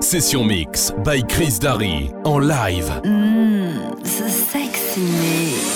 Session Mix by Chris Darry en live. Mmm, the sexy mix.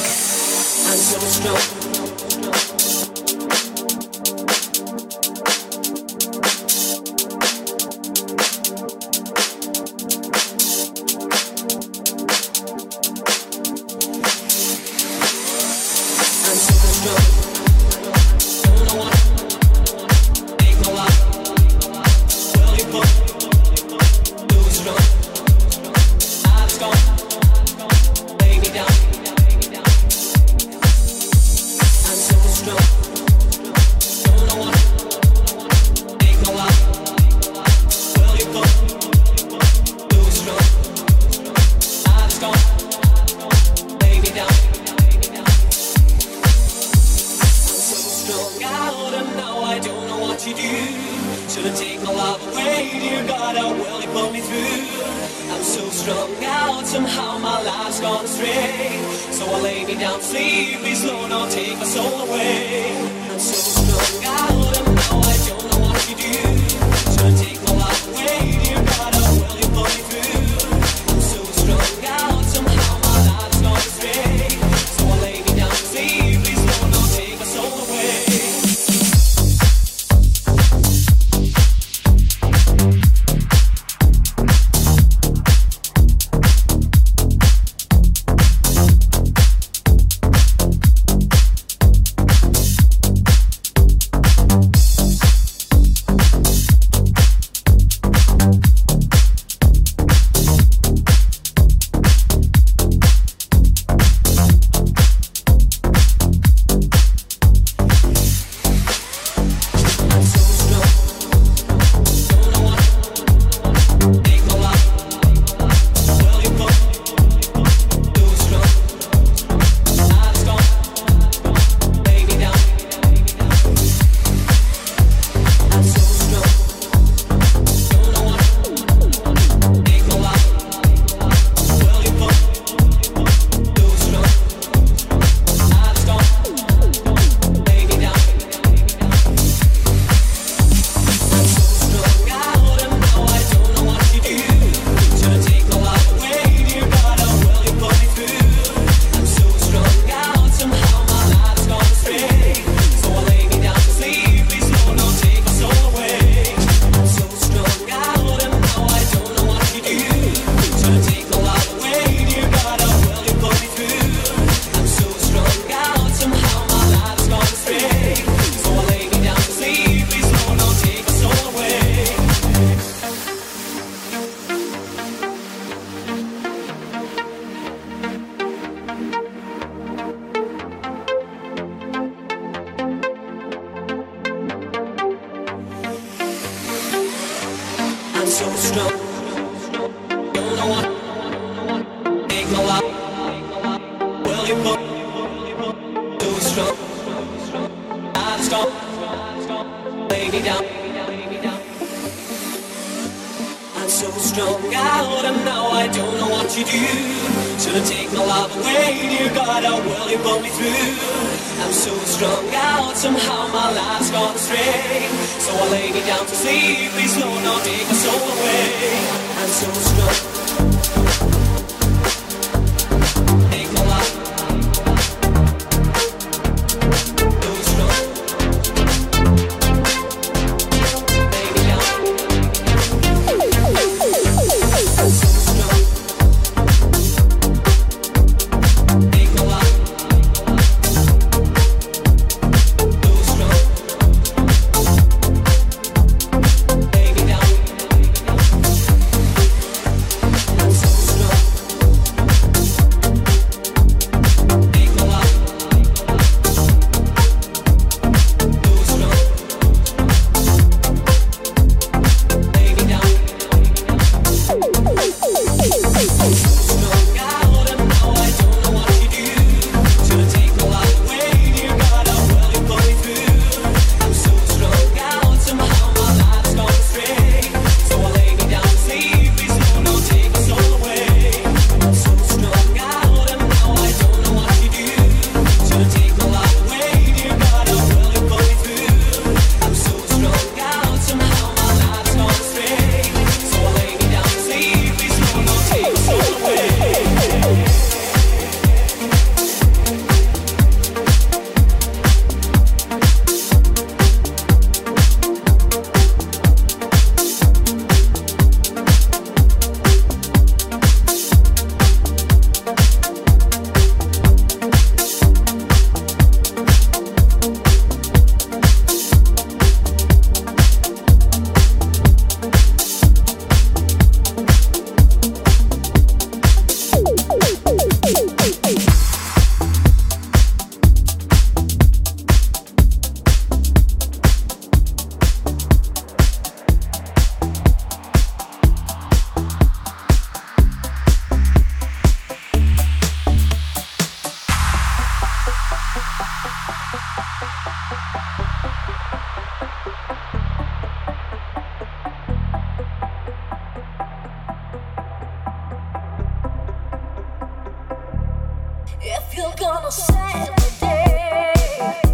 I'm so strong. trying to explain,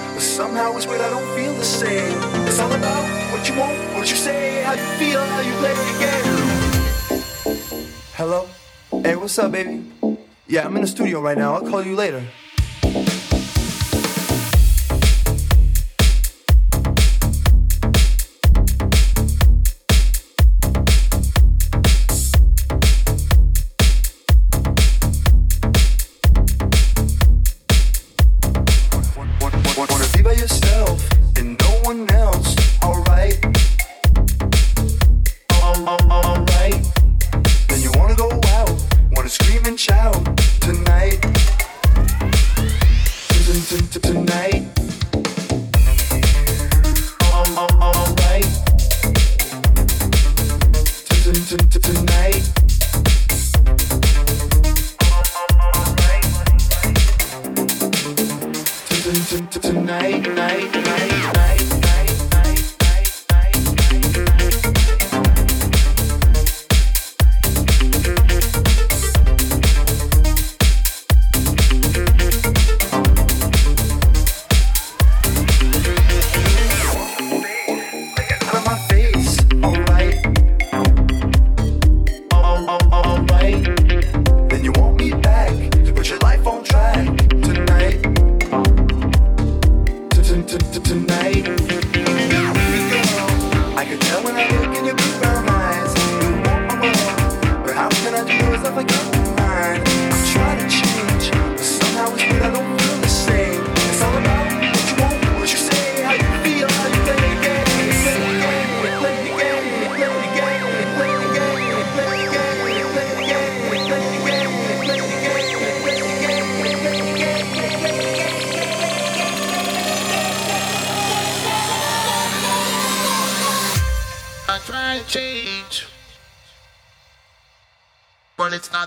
Somehow it's weird, I don't feel the same. It's all about what you want, what you say, how you feel, how you play the game. Hello? Hey, what's up, baby? Yeah, I'm in the studio right now. I'll call you later.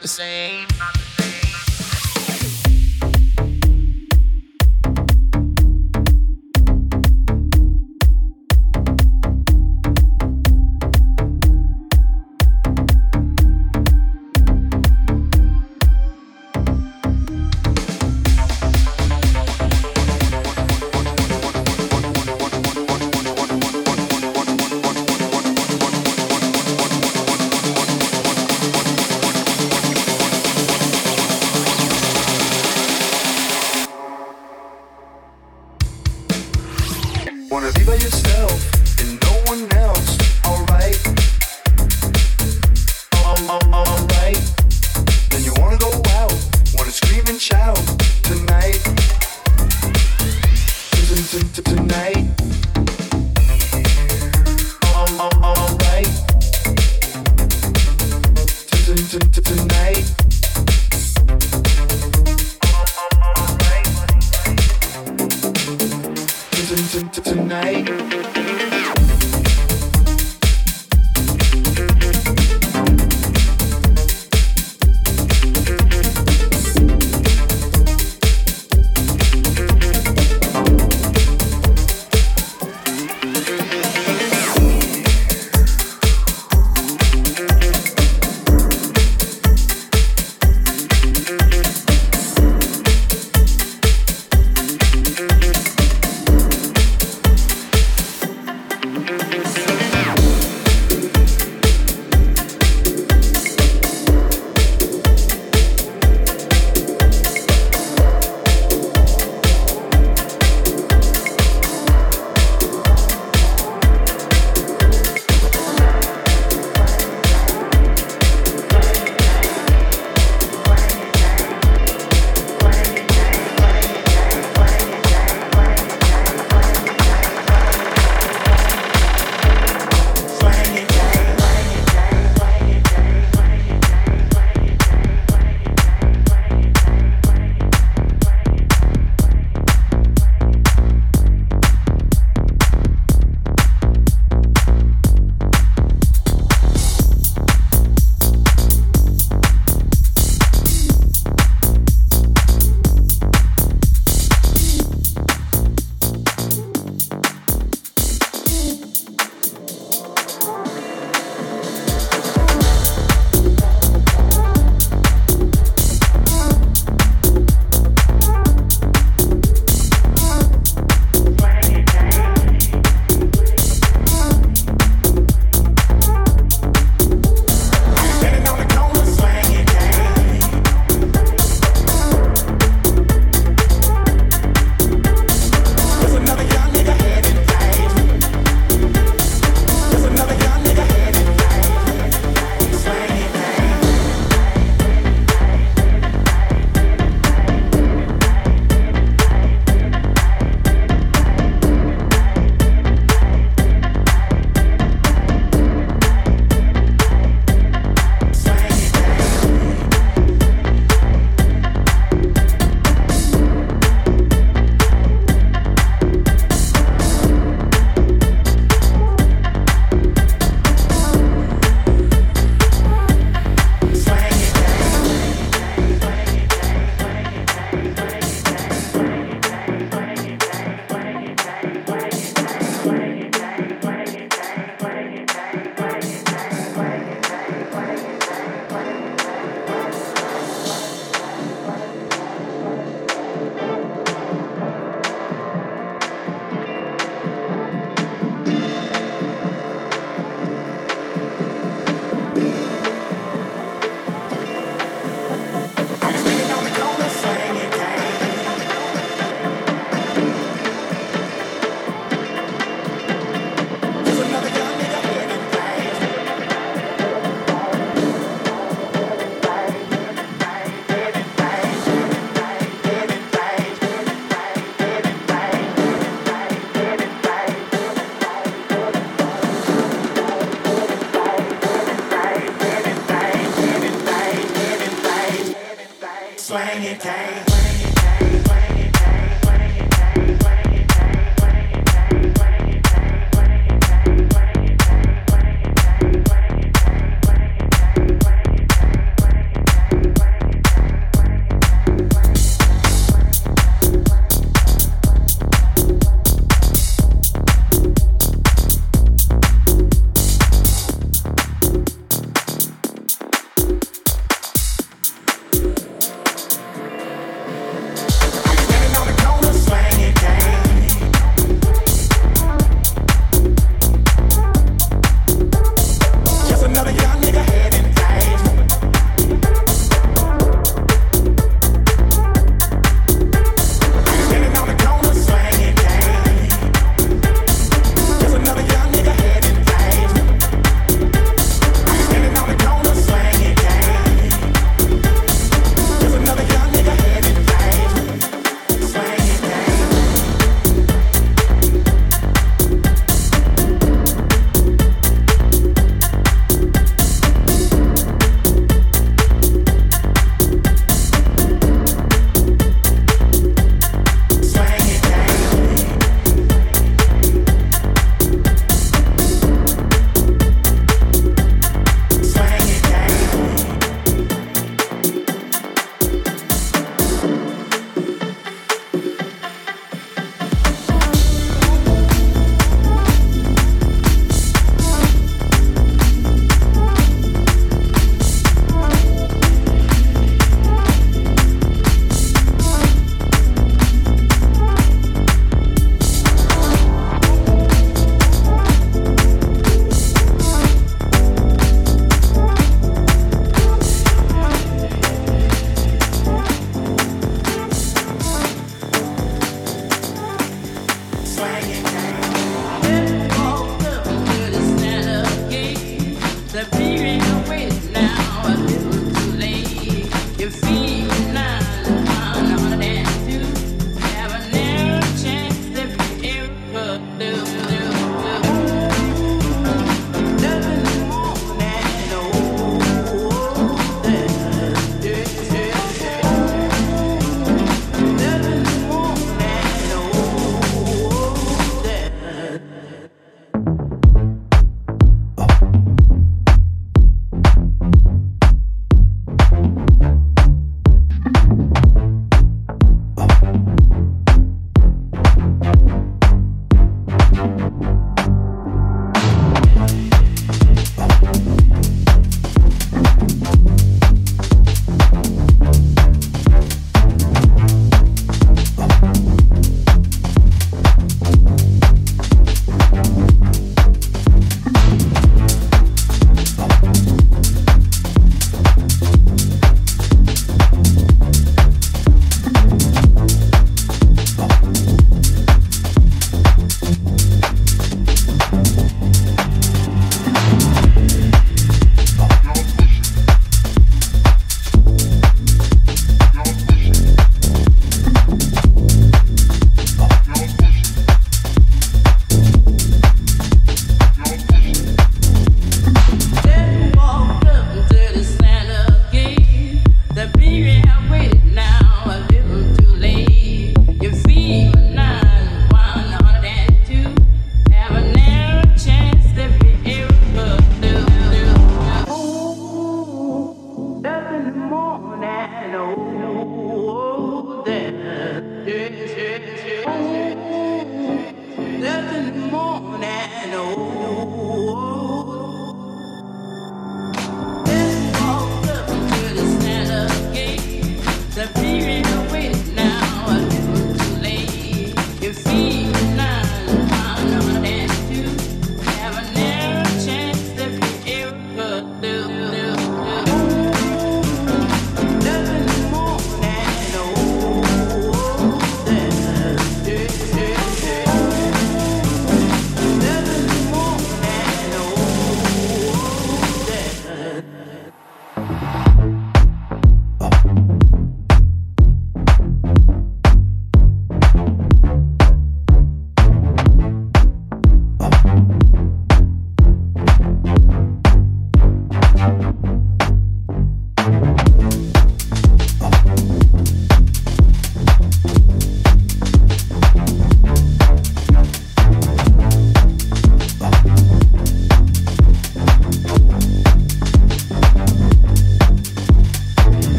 the same.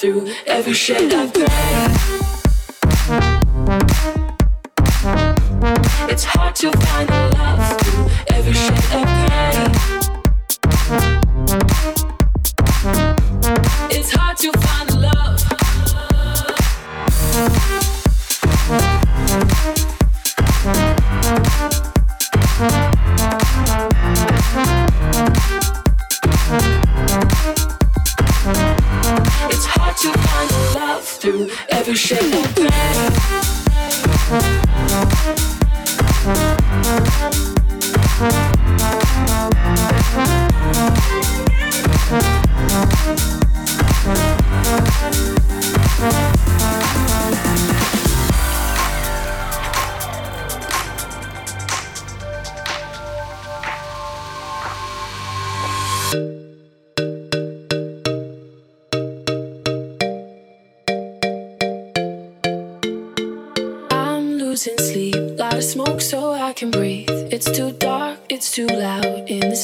through every shade of gray. It's hard to find the love through every shade of gray. Every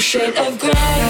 shade of gray.